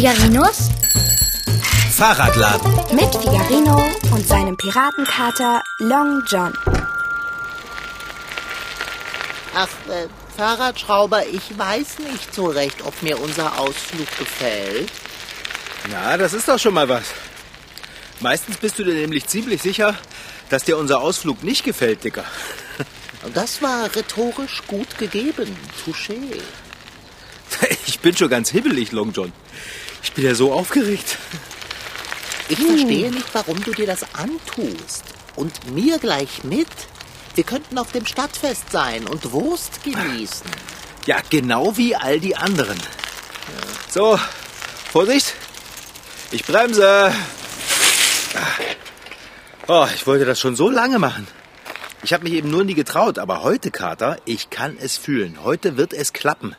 Figarinos Fahrradladen. mit Figarino und seinem Piratenkater Long John. Ach, äh, Fahrradschrauber, ich weiß nicht so recht, ob mir unser Ausflug gefällt. Na, das ist doch schon mal was. Meistens bist du dir nämlich ziemlich sicher, dass dir unser Ausflug nicht gefällt, Dicker. Und das war rhetorisch gut gegeben. Touché. Ich bin schon ganz hibbelig, Long John. Ich bin ja so aufgeregt. Ich verstehe nicht, warum du dir das antust. Und mir gleich mit. Wir könnten auf dem Stadtfest sein und Wurst genießen. Ja, genau wie all die anderen. So, Vorsicht. Ich bremse. Oh, ich wollte das schon so lange machen. Ich habe mich eben nur nie getraut, aber heute, Kater, ich kann es fühlen. Heute wird es klappen.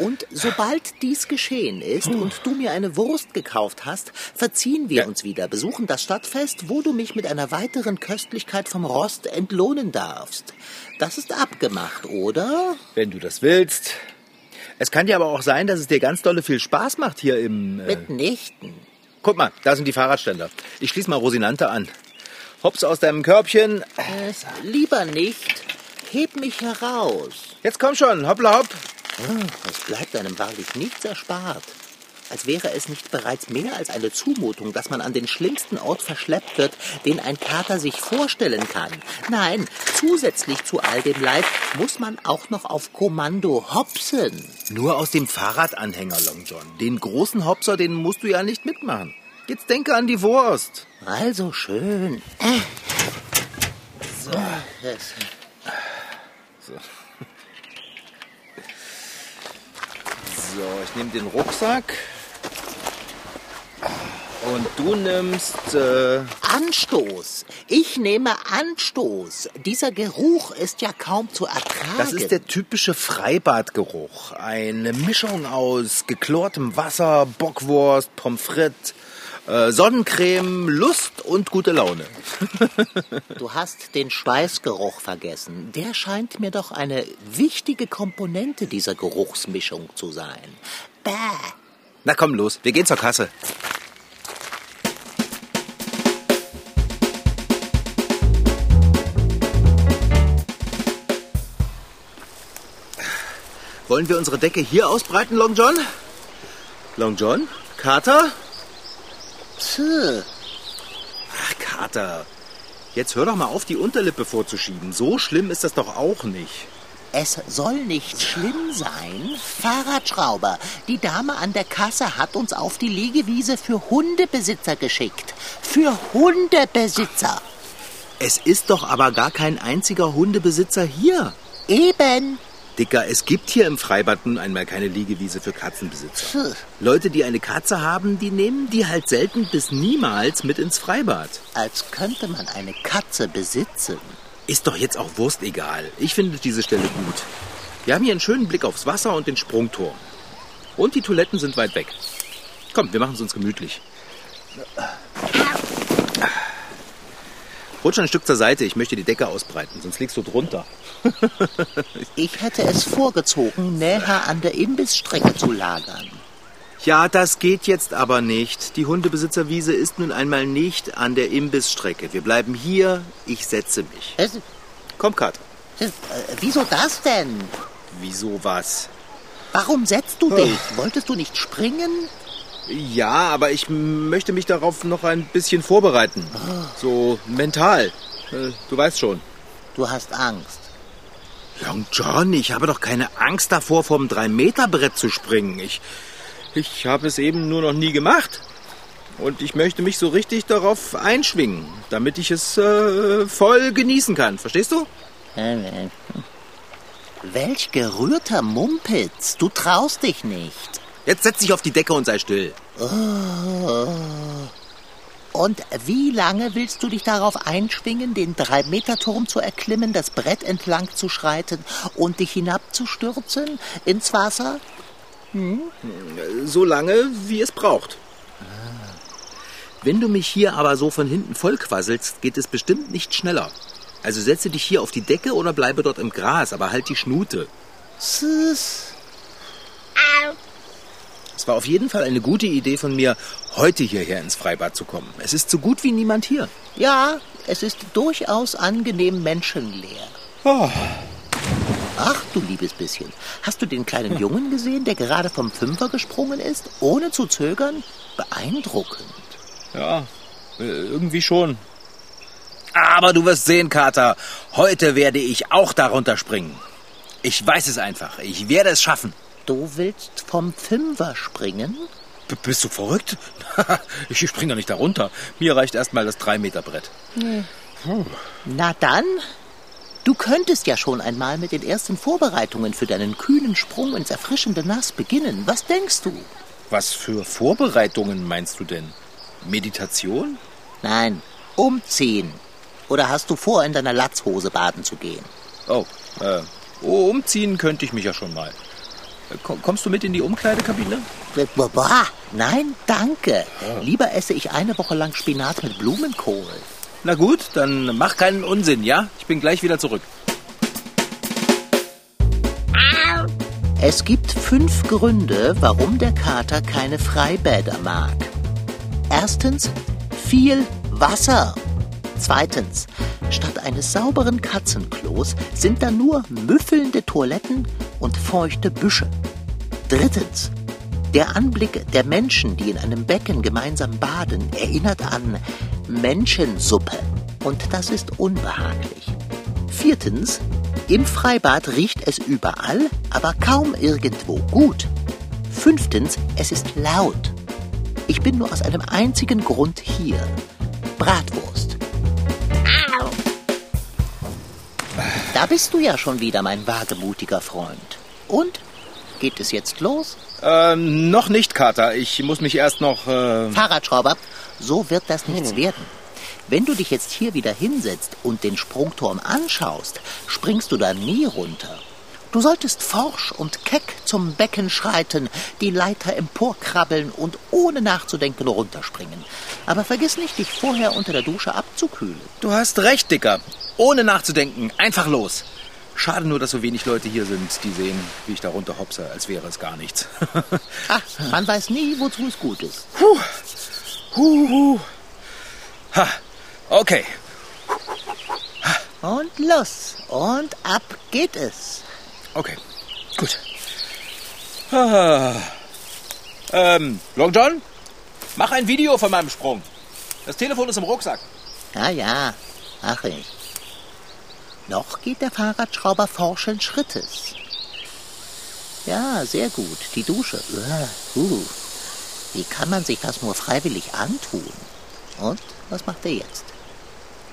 Und sobald dies geschehen ist und du mir eine Wurst gekauft hast, verziehen wir Ja. uns wieder, besuchen das Stadtfest, wo du mich mit einer weiteren Köstlichkeit vom Rost entlohnen darfst. Das ist abgemacht, oder? Wenn du das willst. Es kann ja aber auch sein, dass es dir ganz dolle viel Spaß macht hier im... Äh Mitnichten. Guck mal, da sind die Fahrradständer. Ich schließe mal Rosinante an. Hops aus deinem Körbchen. Äh, lieber nicht. Heb mich heraus. Jetzt komm schon, hoppla hopp. Es bleibt einem wahrlich nichts erspart. Als wäre es nicht bereits mehr als eine Zumutung, dass man an den schlimmsten Ort verschleppt wird, den ein Kater sich vorstellen kann. Nein, zusätzlich zu all dem Leid muss man auch noch auf Kommando hopsen. Nur aus dem Fahrradanhänger, Long John. Den großen Hopser, den musst du ja nicht mitmachen. Jetzt denke an die Wurst. Also schön. Äh. So. So, ich nehme den Rucksack. Und du nimmst... Äh, Anstoß. Ich nehme Anstoß. Dieser Geruch ist ja kaum zu ertragen. das ist der typische Freibadgeruch. Eine Mischung aus geklortem Wasser, Bockwurst, Pommes frites, äh, Sonnencreme, Lust und gute Laune. Du hast den Schweißgeruch vergessen. Der scheint mir doch eine wichtige Komponente dieser Geruchsmischung zu sein. Bäh. Na komm los, wir gehen zur Kasse. Wollen wir unsere Decke hier ausbreiten, Long John? Long John? Kater? Tch, Ach, Kater. Jetzt hör doch mal auf, die Unterlippe vorzuschieben. So schlimm ist das doch auch nicht. es soll nicht schlimm sein. Fahrradschrauber, die Dame an der Kasse hat uns auf die Liegewiese für Hundebesitzer geschickt. Für Hundebesitzer. Es ist doch aber gar kein einziger Hundebesitzer hier. Eben. Dicker, es gibt hier im Freibad nun einmal keine Liegewiese für Katzenbesitzer. Leute, die eine Katze haben, die nehmen die halt selten bis niemals mit ins Freibad. als könnte man eine Katze besitzen. Ist doch jetzt auch Wurst egal. Ich finde diese Stelle gut. Wir haben hier einen schönen Blick aufs Wasser und den Sprungturm. Und die Toiletten sind weit weg. Komm, wir machen es uns gemütlich. Rutsch ein Stück zur Seite, ich möchte die Decke ausbreiten, sonst liegst du drunter. Ich hätte es vorgezogen, näher an der Imbissstrecke zu lagern. Ja, das geht jetzt aber nicht. Die Hundebesitzerwiese ist nun einmal nicht an der Imbissstrecke. Wir bleiben hier, ich setze mich. Es, Komm, Kat. äh, wieso das denn? Wieso was? Warum setzt du dich? Wolltest du nicht springen? Ja, aber ich möchte mich darauf noch ein bisschen vorbereiten. So mental. Äh, Du weißt schon. Du hast Angst. Long John, ich habe doch keine Angst davor, vom 3-Meter-Brett zu springen. Ich, ich habe es eben nur noch nie gemacht. Und ich möchte mich so richtig darauf einschwingen, damit ich es äh, voll genießen kann. Verstehst du? Welch gerührter Mumpitz. Du traust dich nicht. Jetzt setz dich auf die Decke und sei still. Und wie lange willst du dich darauf einschwingen, den Drei-Meter-Turm zu erklimmen, das Brett entlang zu schreiten und dich hinabzustürzen ins Wasser? So lange, wie es braucht. Wenn du mich hier aber so von hinten vollquasselst, geht es bestimmt nicht schneller. Also setze dich hier auf die Decke oder bleibe dort im Gras, aber halt die Schnute. Süß. Es war auf jeden Fall eine gute Idee von mir, heute hierher ins Freibad zu kommen. Es ist so gut wie niemand hier. Ja, es ist durchaus angenehm menschenleer. Oh, Ach, du liebes bisschen. Hast du den kleinen Jungen gesehen, der gerade vom Fünfer gesprungen ist, ohne zu zögern? Beeindruckend. ja, äh, irgendwie schon. Aber du wirst sehen, Kater, heute werde ich auch darunter springen. Ich weiß es einfach. Ich werde es schaffen. Du willst vom Fünfer springen? B bist du verrückt? ich springe doch nicht darunter. Mir reicht erstmal das 3-Meter-Brett. Na dann, du könntest ja schon einmal mit den ersten Vorbereitungen für deinen kühnen Sprung ins erfrischende Nass beginnen. Was denkst du? Was für Vorbereitungen meinst du denn? Meditation? Nein, umziehen. Oder hast du vor, in deiner Latzhose baden zu gehen? Oh, äh, oh, umziehen könnte ich mich ja schon mal. Komm- Kommst du mit in die Umkleidekabine? Nein, danke. Lieber esse ich eine Woche lang Spinat mit Blumenkohl. Na gut, dann mach keinen Unsinn, ja? Ich bin gleich wieder zurück. Es gibt fünf Gründe, warum der Kater keine Freibäder mag. Erstens, viel Wasser. Zweitens, statt eines sauberen Katzenklos sind da nur müffelnde Toiletten und feuchte Büsche. Drittens, der Anblick der Menschen, die in einem Becken gemeinsam baden, erinnert an Menschensuppe. Und das ist unbehaglich. Viertens, im Freibad riecht es überall, aber kaum irgendwo gut. Fünftens, es ist laut. Ich bin nur aus einem einzigen Grund hier. Bratwurst. Bist du ja schon wieder, mein wagemutiger Freund. Und? Geht es jetzt los? Ähm, noch nicht, Kater. Ich muss mich erst noch, äh, Fahrradschrauber, so wird das nichts werden. Wenn du dich jetzt hier wieder hinsetzt und den Sprungturm anschaust, springst du da nie runter. Du solltest forsch und keck zum Becken schreiten, die Leiter emporkrabbeln und ohne nachzudenken runterspringen. Aber vergiss nicht, dich vorher unter der Dusche abzukühlen. Du hast recht, Dicker. Ohne nachzudenken, einfach los. Schade nur, dass so wenig Leute hier sind, die sehen, wie ich da runter hopse, als wäre es gar nichts. Ach, man weiß nie, wozu es gut ist. Huhu. Ha, okay. Und los. Und ab geht es. Okay, gut. Ah. Ähm, Long John, mach ein Video von meinem Sprung. Das Telefon ist im Rucksack. Ja, ja, mach ich. Noch geht der Fahrradschrauber forschen Schrittes. Ja, sehr gut. Die Dusche. Uh. Wie kann man sich das nur freiwillig antun? Und was macht er jetzt?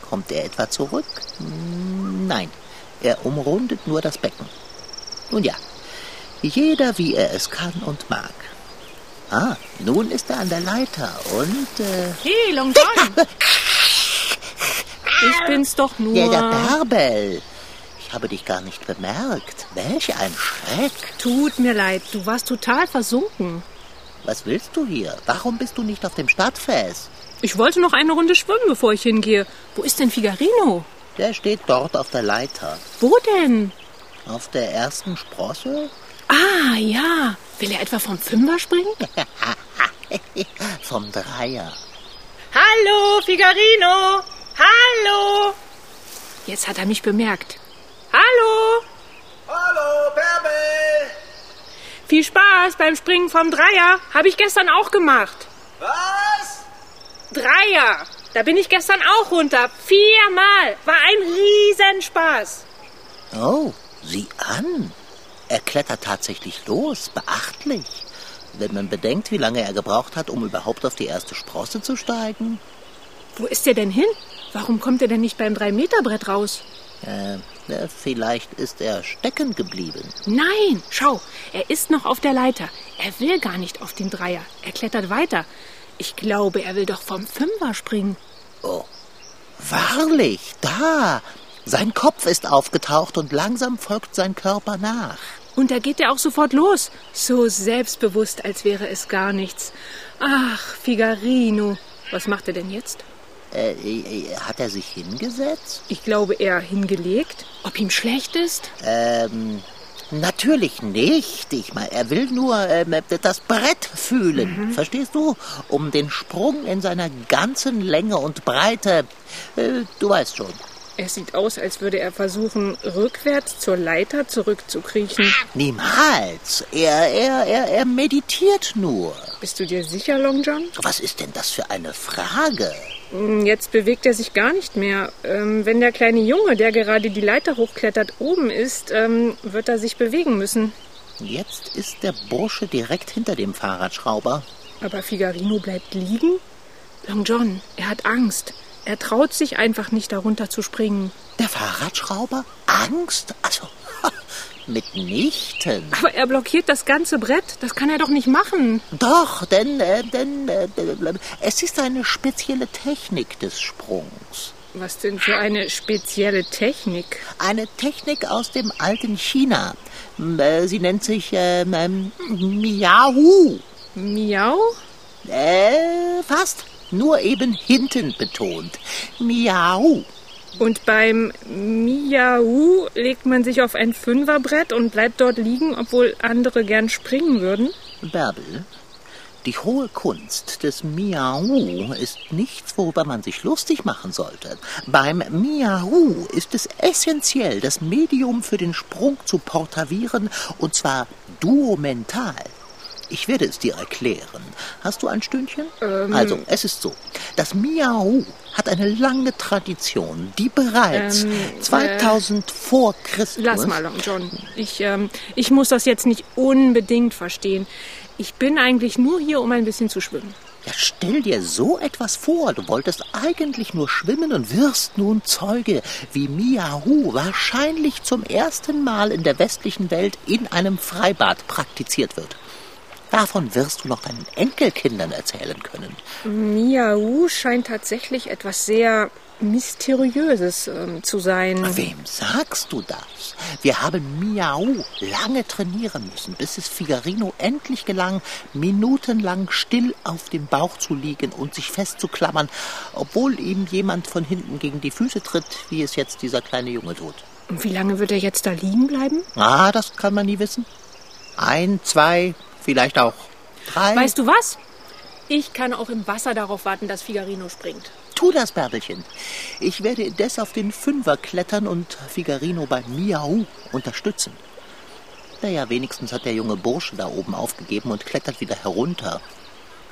Kommt er etwa zurück? Hm, Nein, er umrundet nur das Becken. Nun ja, jeder wie er es kann und mag. Ah, nun ist er an der Leiter und äh, Hey, Long John. Ich bin's doch nur. Ja, der Bärbel. Ich habe dich gar nicht bemerkt. Welch ein Schreck. Tut mir leid, du warst total versunken. Was willst du hier? Warum bist du nicht auf dem Stadtfest? Ich wollte noch eine Runde schwimmen, bevor ich hingehe. Wo ist denn Figarino? Der steht dort auf der Leiter. Wo denn? Auf der ersten Sprosse? Ah, ja. Will er etwa vom Fünfer springen? Vom Dreier. Hallo, Figarino. Hallo. Jetzt hat er mich bemerkt. Hallo. Hallo, Bärbel! Viel Spaß beim Springen vom Dreier. Habe ich gestern auch gemacht. Was? Dreier. Da bin ich gestern auch runter. Viermal. War ein Riesenspaß. Oh, sieh an. Er klettert tatsächlich los. Beachtlich. Wenn man bedenkt, wie lange er gebraucht hat, um überhaupt auf die erste Sprosse zu steigen. Wo ist er denn hin? Warum kommt er denn nicht beim Drei-Meter-Brett raus? Äh, vielleicht ist er stecken geblieben. Nein, schau, er ist noch auf der Leiter. Er will gar nicht auf den Dreier. Er klettert weiter. Ich glaube, er will doch vom Fünfer springen. Oh, wahrlich, da. Sein Kopf ist aufgetaucht und langsam folgt sein Körper nach. Und da geht er auch sofort los. So selbstbewusst, als wäre es gar nichts. Ach, Figarino. Was macht er denn jetzt? Äh, äh, hat er sich hingesetzt? Ich glaube, er hingelegt. Ob ihm schlecht ist? Ähm, Natürlich nicht. Ich meine, er will nur ähm, das Brett fühlen. Verstehst du? Um den Sprung in seiner ganzen Länge und Breite. Äh, du weißt schon. Es sieht aus, als würde er versuchen, rückwärts zur Leiter zurückzukriechen. Niemals. Er, er, er, er meditiert nur. Bist du dir sicher, Long John? Was ist denn das für eine Frage? Hm, Jetzt bewegt er sich gar nicht mehr. Ähm, wenn der kleine Junge, der gerade die Leiter hochklettert, oben ist, ähm, wird er sich bewegen müssen. Jetzt ist der Bursche direkt hinter dem Fahrradschrauber. Aber Figarino bleibt liegen? Long John, er hat Angst. Er traut sich einfach nicht, darunter zu springen. Der Fahrradschrauber? Angst? Also, mitnichten. Aber er blockiert das ganze Brett. Das kann er doch nicht machen. Doch, denn, äh, denn äh, äh, es ist eine spezielle Technik des Sprungs. Was denn für eine spezielle Technik? Eine Technik aus dem alten China. Äh, Sie nennt sich ähm, Miau. Miau? Äh, fast. Nur eben hinten betont. Miau. Und beim Miau legt man sich auf ein Fünferbrett und bleibt dort liegen, obwohl andere gern springen würden? Bärbel, die hohe Kunst des Miau ist nichts, worüber man sich lustig machen sollte. Beim Miau ist es essentiell, das Medium für den Sprung zu portavieren, und zwar duomental. Ich werde es dir erklären. Hast du ein Stündchen? Also, es ist so. Das Miau hat eine lange Tradition, die bereits Ähm, 2000 vor Christus... Lass mal, John. Ich, ähm, ich muss das jetzt nicht unbedingt verstehen. Ich bin eigentlich nur hier, um ein bisschen zu schwimmen. Ja, stell dir so etwas vor. Du wolltest eigentlich nur schwimmen und wirst nun Zeuge, wie Miahu wahrscheinlich zum ersten Mal in der westlichen Welt in einem Freibad praktiziert wird. Davon wirst du noch deinen Enkelkindern erzählen können. Miau scheint tatsächlich etwas sehr Mysteriöses ähm, zu sein. Wem sagst du das? Wir haben Miau lange trainieren müssen, bis es Figarino endlich gelang, minutenlang still auf dem Bauch zu liegen und sich festzuklammern, obwohl ihm jemand von hinten gegen die Füße tritt, wie es jetzt dieser kleine Junge tut. Und wie lange wird er jetzt da liegen bleiben? Ah, das kann man nie wissen. Ein, zwei, vielleicht auch drei. Weißt du was? Ich kann auch im Wasser darauf warten, dass Figarino springt. Tu das, Bärbelchen. Ich werde indes auf den Fünfer klettern und Figarino bei Miau unterstützen. Naja, wenigstens hat der junge Bursche da oben aufgegeben und klettert wieder herunter.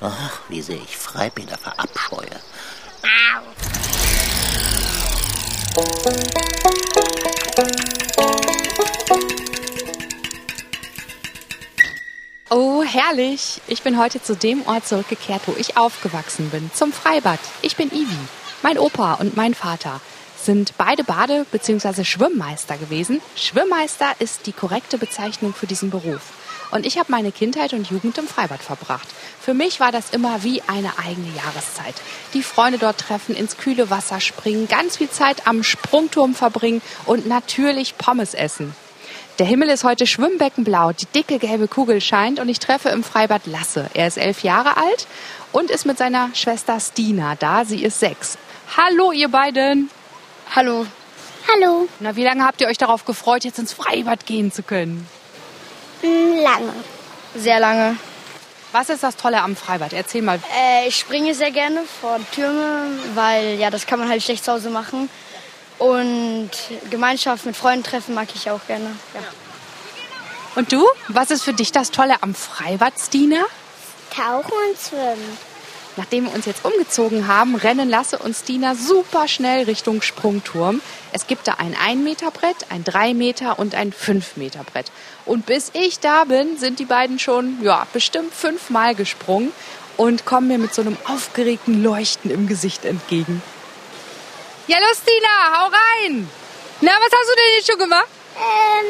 Ach, wie sehr ich Freibäder verabscheue. Oh, herrlich. Ich bin heute zu dem Ort zurückgekehrt, wo ich aufgewachsen bin, zum Freibad. Ich bin Ivi. Mein Opa und mein Vater sind beide Bade- bzw. Schwimmmeister gewesen. Schwimmmeister ist die korrekte Bezeichnung für diesen Beruf. Und ich habe meine Kindheit und Jugend im Freibad verbracht. Für mich war das immer wie eine eigene Jahreszeit. Die Freunde dort treffen, ins kühle Wasser springen, ganz viel Zeit am Sprungturm verbringen und natürlich Pommes essen. Der Himmel ist heute schwimmbeckenblau, die dicke gelbe Kugel scheint und ich treffe im Freibad Lasse. Er ist elf Jahre alt und ist mit seiner Schwester Stina da. Sie ist sechs. Hallo, ihr beiden. Hallo. Hallo. Na, wie lange habt ihr euch darauf gefreut, jetzt ins Freibad gehen zu können? Hm, Lange. Sehr lange. Was ist das Tolle am Freibad? Erzähl mal. Äh, ich springe sehr gerne vor Türme, weil ja, das kann man halt schlecht zu Hause machen. Und Gemeinschaft mit Freunden treffen mag ich auch gerne. Ja. Und du? Was ist für dich das Tolle am Freibad, Stina? Tauchen und schwimmen. Nachdem wir uns jetzt umgezogen haben, rennen Lasse und Stina super schnell Richtung Sprungturm. Es gibt da ein 1 Meter Brett, ein 3 Meter und ein 5 Meter Brett. Und bis ich da bin, sind die beiden schon, ja, bestimmt fünfmal gesprungen und kommen mir mit so einem aufgeregten Leuchten im Gesicht entgegen. Ja, los, Stina, hau rein! Na, was hast du denn jetzt schon gemacht? Ähm,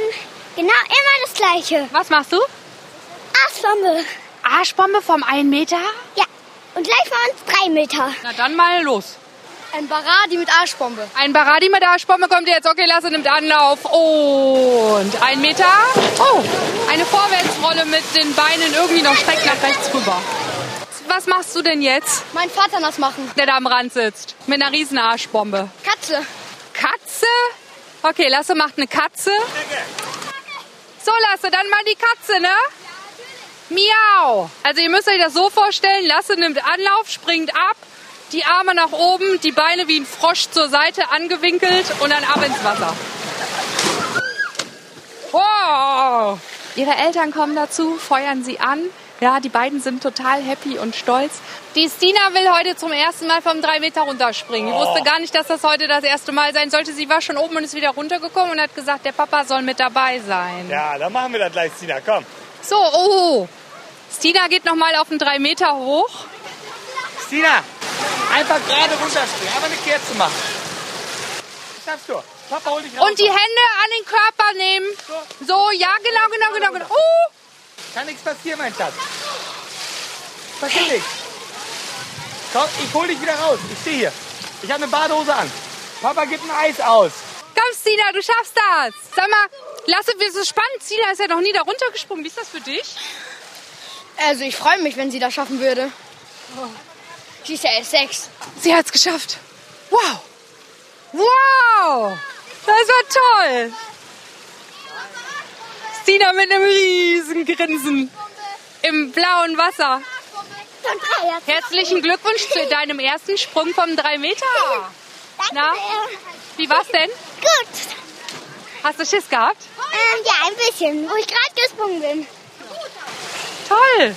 genau immer das Gleiche. Was machst du? Arschbombe. Arschbombe vom 1 Meter? Ja. Und gleich mal uns drei Meter. Na dann mal los. Ein Baradi mit Arschbombe. Ein Baradi mit Arschbombe kommt jetzt. Okay, Lasse nimmt Anlauf. Und ein Meter. Oh, eine Vorwärtsrolle mit den Beinen irgendwie noch schräg nach rechts rüber. Was machst du denn jetzt, Mein Vater nass machen. der da am Rand sitzt? Mit einer riesen Arschbombe. Katze. Katze? Okay, Lasse macht eine Katze. So, Lasse, dann mal die Katze, ne? Miau. Also ihr müsst euch das so vorstellen, Lasse nimmt Anlauf, springt ab, die Arme nach oben, die Beine wie ein Frosch zur Seite angewinkelt und dann ab ins Wasser. Wow. Ihre Eltern kommen dazu, feuern sie an. Ja, die beiden sind total happy und stolz. Die Stina will heute zum ersten Mal vom drei Meter runterspringen. Ich wusste gar nicht, dass das heute das erste Mal sein sollte. Sie war schon oben und ist wieder runtergekommen und hat gesagt, der Papa soll mit dabei sein. Ja, dann machen wir das gleich, Stina. Komm. So, oh. Stina geht noch mal auf den drei Meter hoch. Stina, einfach gerade runterspringen. Einfach eine Kerze machen. Schaffst du. Papa, hol dich raus. Und die Hände an den Körper nehmen. So, ja, genau, genau, genau, genau. Oh. Kann nichts passieren, mein Schatz. Passiert nichts. Komm, ich hol dich wieder raus. Ich stehe hier. Ich habe eine Badehose an. Papa gibt ein Eis aus. Komm, Stina, du schaffst das. Sag mal, Lasse, das ist spannend. Stina ist ja noch nie da runtergesprungen. Wie ist das für dich? Also ich freue mich, wenn sie das schaffen würde. Sie ist ja erst sechs. Sie hat's geschafft. Wow. Wow. Das war toll. Stina mit einem riesen Grinsen im blauen Wasser. Herzlichen Glückwunsch zu deinem ersten Sprung vom 3 Meter. Na, wie war's denn? Gut. Hast du Schiss gehabt? Ähm, ja, ein bisschen, wo ich gerade gesprungen bin. Toll.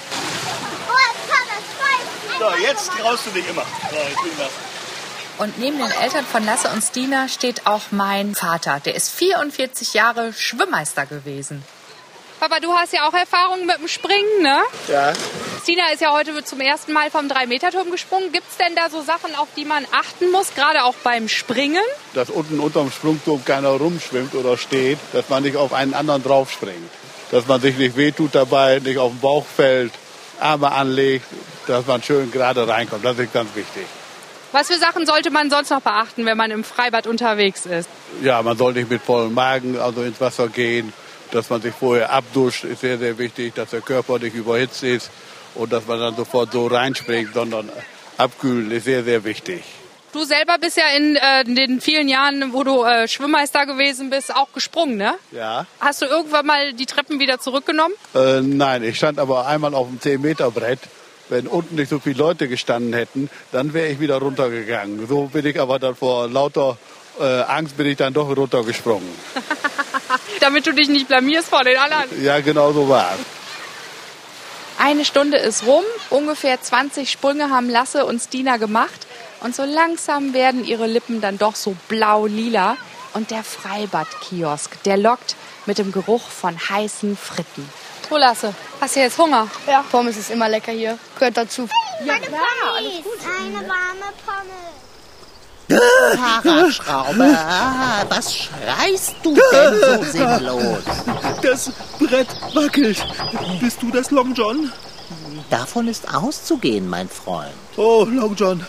Oh. So, jetzt traust du dich immer. So, ich bin das. Und neben den Eltern von Lasse und Stina steht auch mein Vater. Der ist 44 Jahre Schwimmmeister gewesen. Papa, du hast ja auch Erfahrung mit dem Springen, ne? Ja. Stina ist ja heute zum ersten Mal vom 3-Meter-Turm gesprungen. Gibt es denn da so Sachen, auf die man achten muss, gerade auch beim Springen? dass unten unterm Sprungturm keiner rumschwimmt oder steht, dass man nicht auf einen anderen draufspringt. Dass man sich nicht wehtut dabei, nicht auf den Bauch fällt, Arme anlegt, dass man schön gerade reinkommt. Das ist ganz wichtig. Was für Sachen sollte man sonst noch beachten, wenn man im Freibad unterwegs ist? Ja, man soll nicht mit vollem Magen also ins Wasser gehen. Dass man sich vorher abduscht, ist sehr, sehr wichtig. Dass der Körper nicht überhitzt ist und dass man dann sofort so reinspringt, sondern abkühlen ist sehr, sehr wichtig. Du selber bist ja in äh, den vielen Jahren, wo du äh, Schwimmmeister gewesen bist, auch gesprungen, ne? Ja. Hast du irgendwann mal die Treppen wieder zurückgenommen? Äh, nein, ich stand aber einmal auf dem 10-Meter-Brett. Wenn unten nicht so viele Leute gestanden hätten, dann wäre ich wieder runtergegangen. So bin ich aber dann vor lauter äh, Angst bin ich dann doch runtergesprungen. Damit du dich nicht blamierst vor den anderen. Ja, genau so war es. Eine Stunde ist rum, ungefähr 20 Sprünge haben Lasse und Stina gemacht und so langsam werden ihre Lippen dann doch so blau-lila und der Freibadkiosk, der lockt mit dem Geruch von heißen Fritten. So Lasse, hast du jetzt Hunger? Ja, Pommes ist immer lecker hier. Gehört dazu. Meine Pommes. Eine warme Pommes. Fahrradschraube, ah, was schreist du denn so sinnlos? Das Brett wackelt. Bist du das Long John? Davon ist auszugehen, mein Freund. Oh, Long John.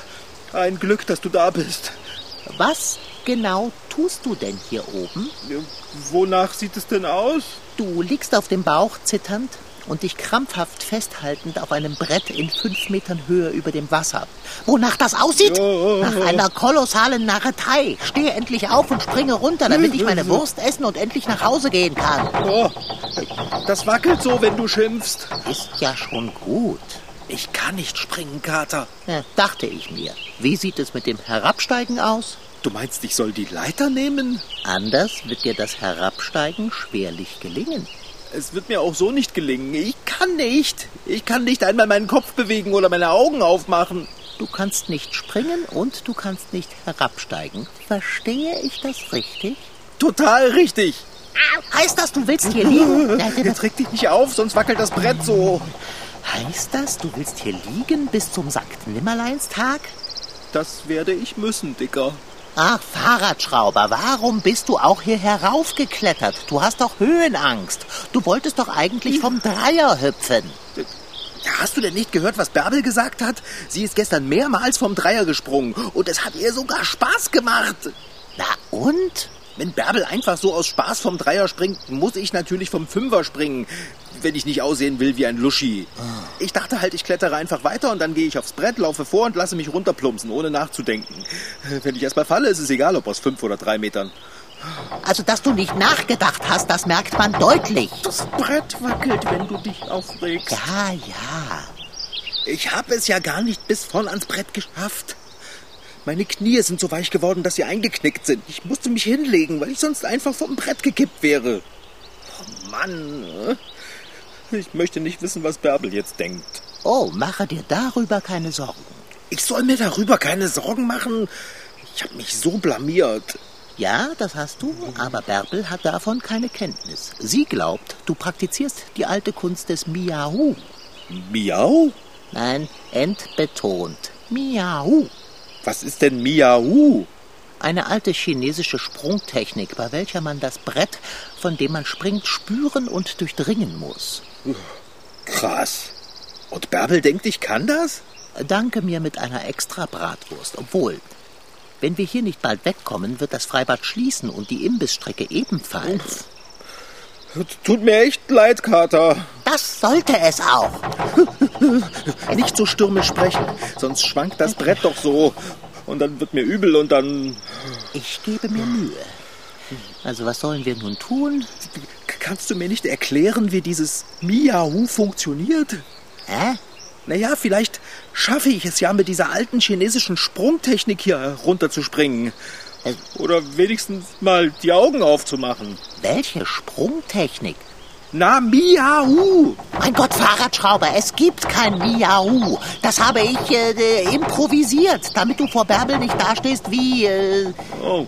Ein Glück, dass du da bist. Was genau tust du denn hier oben? Wonach sieht es denn aus? Du liegst auf dem Bauch zitternd und dich krampfhaft festhaltend auf einem Brett in fünf Metern Höhe über dem Wasser. Wonach das aussieht? Nach einer kolossalen Narretei. Stehe endlich auf und springe runter, damit ich meine Wurst essen und endlich nach Hause gehen kann. Oh, das wackelt so, wenn du schimpfst. Ist ja schon gut. Ich kann nicht springen, Kater. Ja, dachte ich mir. Wie sieht es mit dem Herabsteigen aus? Du meinst, ich soll die Leiter nehmen? Anders wird dir das Herabsteigen schwerlich gelingen. Es wird mir auch so nicht gelingen. Ich kann nicht. Ich kann nicht einmal meinen Kopf bewegen oder meine Augen aufmachen. Du kannst nicht springen und du kannst nicht herabsteigen. Verstehe ich das richtig? Total richtig. Heißt das, du willst hier liegen? Jetzt reg dich nicht auf, sonst wackelt das Brett so. Heißt das, du willst hier liegen bis zum Sankt Nimmerleinstag? Das werde ich müssen, Dicker. Ach, Fahrradschrauber, warum bist du auch hier heraufgeklettert? Du hast doch Höhenangst. Du wolltest doch eigentlich vom Dreier hüpfen. Hast du denn nicht gehört, was Bärbel gesagt hat? Sie ist gestern mehrmals vom Dreier gesprungen und es hat ihr sogar Spaß gemacht. Na und? Wenn Bärbel einfach so aus Spaß vom Dreier springt, muss ich natürlich vom Fünfer springen, wenn ich nicht aussehen will wie ein Luschi. Ich dachte halt, ich klettere einfach weiter und dann gehe ich aufs Brett, laufe vor und lasse mich runterplumpsen, ohne nachzudenken. Wenn ich erstmal falle, ist es egal, ob aus fünf oder drei Metern. Also, dass du nicht nachgedacht hast, das merkt man deutlich. Das Brett wackelt, wenn du dich aufregst. Ja, ja. Ich habe es ja gar nicht bis vorn ans Brett geschafft. Meine Knie sind so weich geworden, dass sie eingeknickt sind. Ich musste mich hinlegen, weil ich sonst einfach vom Brett gekippt wäre. Oh Mann. Ich möchte nicht wissen, was Bärbel jetzt denkt. Oh, mache dir darüber keine Sorgen. Ich soll mir darüber keine Sorgen machen. Ich habe mich so blamiert. Ja, das hast du, aber Bärbel hat davon keine Kenntnis. Sie glaubt, du praktizierst die alte Kunst des Miau. Miau? Nein, entbetont. Miau. Was ist denn Miau? Eine alte chinesische Sprungtechnik, bei welcher man das Brett, von dem man springt, spüren und durchdringen muss. Krass. Und Bärbel denkt, ich kann das? Danke mir mit einer extra Bratwurst. Obwohl, wenn wir hier nicht bald wegkommen, wird das Freibad schließen und die Imbissstrecke ebenfalls. Tut mir echt leid, Kater. Das sollte es auch. Nicht so stürmisch sprechen, sonst schwankt das Brett doch so. Und dann wird mir übel und dann. Ich gebe mir Mühe. Also, was sollen wir nun tun? Kannst du mir nicht erklären, wie dieses Miahu funktioniert? Hä? Naja, vielleicht schaffe ich es ja mit dieser alten chinesischen Sprungtechnik hier runterzuspringen. Oder wenigstens mal die Augen aufzumachen. Welche Sprungtechnik? Na, Miau! Mein Gott, Fahrradschrauber, es gibt kein Miau. Das habe ich äh, äh, improvisiert, damit du vor Bärbel nicht dastehst wie... Äh, Oh,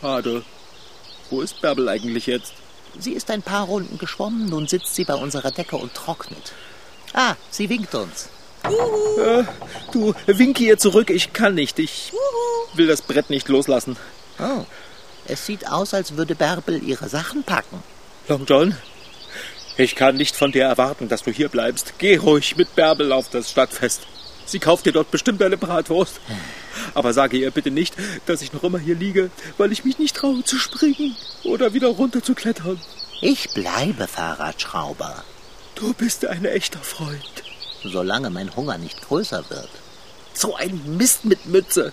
schade. Wo ist Bärbel eigentlich jetzt? sie ist ein paar Runden geschwommen, nun sitzt sie bei unserer Decke und trocknet. Ah, sie winkt uns. Äh, du, winke ihr zurück. Ich kann nicht. Ich will das Brett nicht loslassen. Oh, es sieht aus, als würde Bärbel ihre Sachen packen. Long John, ich kann nicht von dir erwarten, dass du hier bleibst. Geh ruhig mit Bärbel auf das Stadtfest. Sie kauft dir dort bestimmt eine Bratwurst. Aber sage ihr bitte nicht, dass ich noch immer hier liege, weil ich mich nicht traue zu springen oder wieder runter zu klettern. Ich bleibe Fahrradschrauber, Du bist ein echter Freund. Solange mein Hunger nicht größer wird. So ein Mist mit Mütze.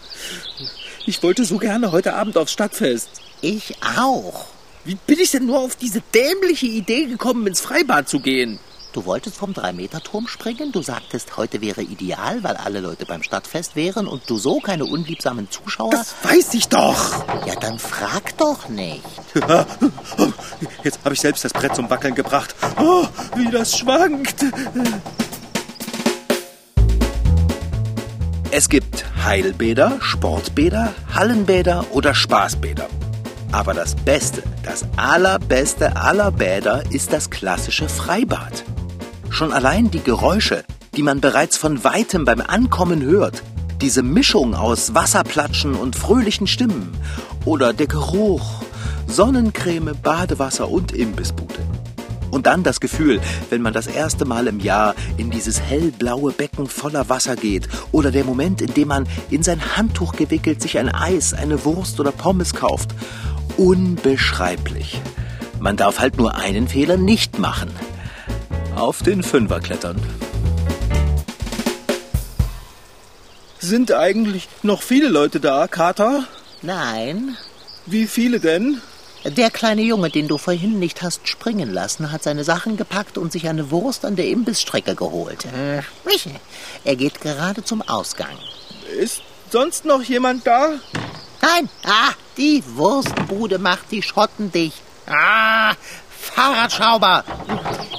Ich wollte so gerne heute Abend aufs Stadtfest. Ich auch. Wie bin ich denn nur auf diese dämliche Idee gekommen, ins Freibad zu gehen? Du wolltest vom Drei-Meter-Turm springen? Du sagtest, heute wäre ideal, weil alle Leute beim Stadtfest wären und du so keine unliebsamen Zuschauer... Das weiß ich doch. ja, dann frag doch nicht. Jetzt habe ich selbst das Brett zum Wackeln gebracht. Oh, wie das schwankt. Es gibt Heilbäder, Sportbäder, Hallenbäder oder Spaßbäder. Aber das Beste, das allerbeste aller Bäder ist das klassische Freibad. Schon allein die Geräusche, die man bereits von weitem beim Ankommen hört, diese Mischung aus Wasserplatschen und fröhlichen Stimmen oder der Geruch, Sonnencreme, Badewasser und Imbissbude. Und dann das Gefühl, wenn man das erste Mal im Jahr in dieses hellblaue Becken voller Wasser geht oder der Moment, in dem man in sein Handtuch gewickelt sich ein Eis, eine Wurst oder Pommes kauft. Unbeschreiblich. Man darf halt nur einen Fehler nicht machen. Auf den Fünfer klettern. Sind eigentlich noch viele Leute da, Kater? Nein, Wie viele denn? Der kleine Junge, den du vorhin nicht hast springen lassen, hat seine Sachen gepackt und sich eine Wurst an der Imbissstrecke geholt. Äh, Er geht gerade zum Ausgang. Ist sonst noch jemand da? Nein, ah, die Wurstbude macht die Schotten dicht. Ah, Fahrradschrauber.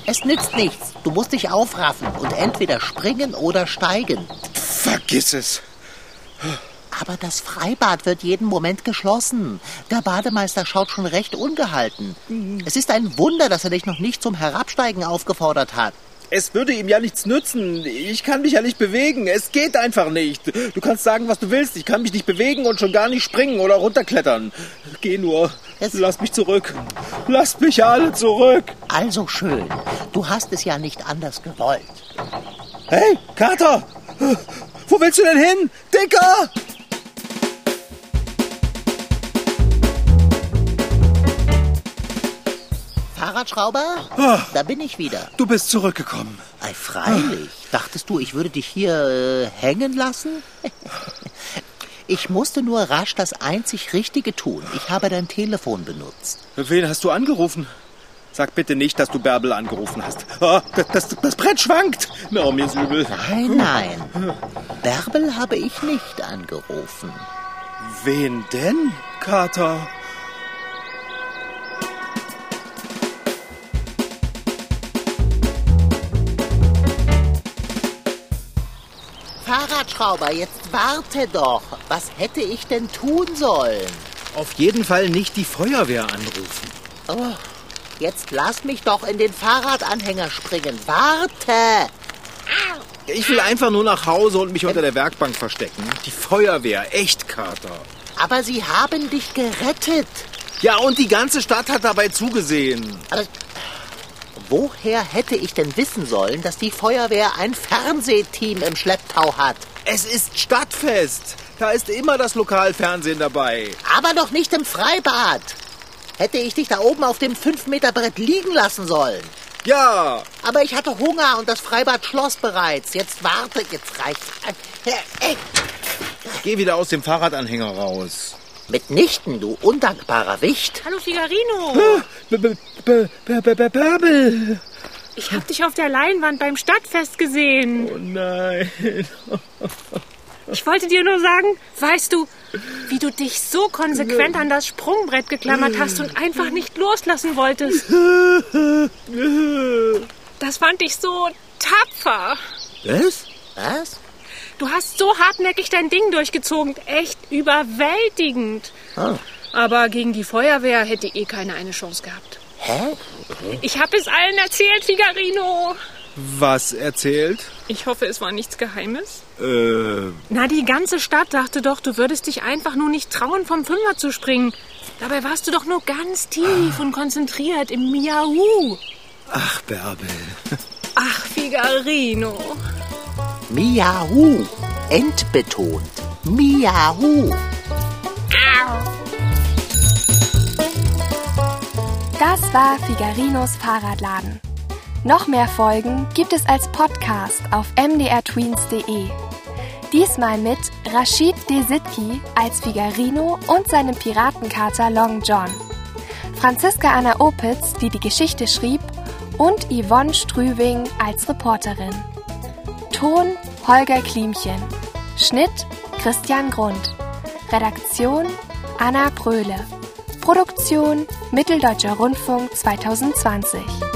Es nützt nichts. Du musst dich aufraffen und entweder springen oder steigen. Vergiss es. Aber das Freibad wird jeden Moment geschlossen. Der Bademeister schaut schon recht ungehalten. Es ist ein Wunder, dass er dich noch nicht zum Herabsteigen aufgefordert hat. Es würde ihm ja nichts nützen. Ich kann mich ja nicht bewegen. Es geht einfach nicht. Du kannst sagen, was du willst. Ich kann mich nicht bewegen und schon gar nicht springen oder runterklettern. Geh nur. Es- Lass mich zurück. Lasst mich alle zurück. Also schön. Du hast es ja nicht anders gewollt. Hey, Kater! Wo willst du denn hin? Dicker! Fahrradschrauber? Da bin ich wieder. Du bist zurückgekommen. Ei, freilich. Dachtest du, ich würde dich hier äh, hängen lassen? Ich musste nur rasch das einzig Richtige tun. Ich habe dein Telefon benutzt. Wen hast du angerufen? Sag bitte nicht, dass du Bärbel angerufen hast. Oh, das, das, das Brett schwankt. Oh, mir ist übel. Nein, nein. Bärbel habe ich nicht angerufen. Wen denn, Kater? Fahrradschrauber, jetzt warte doch. Was hätte ich denn tun sollen? Auf jeden Fall nicht die Feuerwehr anrufen. Oh, jetzt lass mich doch in den Fahrradanhänger springen. Warte! Ich will einfach nur nach Hause und mich unter der Werkbank verstecken. Die Feuerwehr, echt, Kater. Aber sie haben dich gerettet. Ja, und die ganze Stadt hat dabei zugesehen. Aber woher hätte ich denn wissen sollen, dass die Feuerwehr ein Fernsehteam im Schlepptau hat? Es ist Stadtfest. Da ist immer das Lokalfernsehen dabei. Aber doch nicht im Freibad. Hätte ich dich da oben auf dem 5-Meter-Brett liegen lassen sollen. Ja. Aber ich hatte Hunger und das Freibad schloss bereits. Jetzt warte, jetzt reicht's. Äh, Geh wieder aus dem Fahrradanhänger raus. Mitnichten, du undankbarer Wicht. Hallo Figarino. Bärbel. Ich hab dich auf der Leinwand beim Stadtfest gesehen. Oh nein. Ich wollte dir nur sagen, weißt du, wie du dich so konsequent an das Sprungbrett geklammert hast und einfach nicht loslassen wolltest. Das fand ich so tapfer. Was? Was? Du hast so hartnäckig dein Ding durchgezogen. Echt überwältigend. Oh. Aber gegen die Feuerwehr hätte eh keiner eine Chance gehabt. Hä? Ich habe es allen erzählt, Figarino. Was erzählt? Ich hoffe, es war nichts Geheimes. Äh, Na, die ganze Stadt dachte doch, du würdest dich einfach nur nicht trauen, vom Fünfer zu springen. Dabei warst du doch nur ganz tief und konzentriert im Miau. ach, Bärbel. Ach, Figarino. Miau. Endbetont. Miau. Das war Figarinos Fahrradladen. Noch mehr Folgen gibt es als Podcast auf mdrtweens.de. Diesmal mit Rashid Desitki als Figarino und seinem Piratenkater Long John. Franziska Anna Opitz, die die Geschichte schrieb, und Yvonne Strüving als Reporterin. Ton Holger Klimchen. Schnitt Christian Grund. Redaktion Anna Bröhle. Produktion Mitteldeutscher Rundfunk 2020.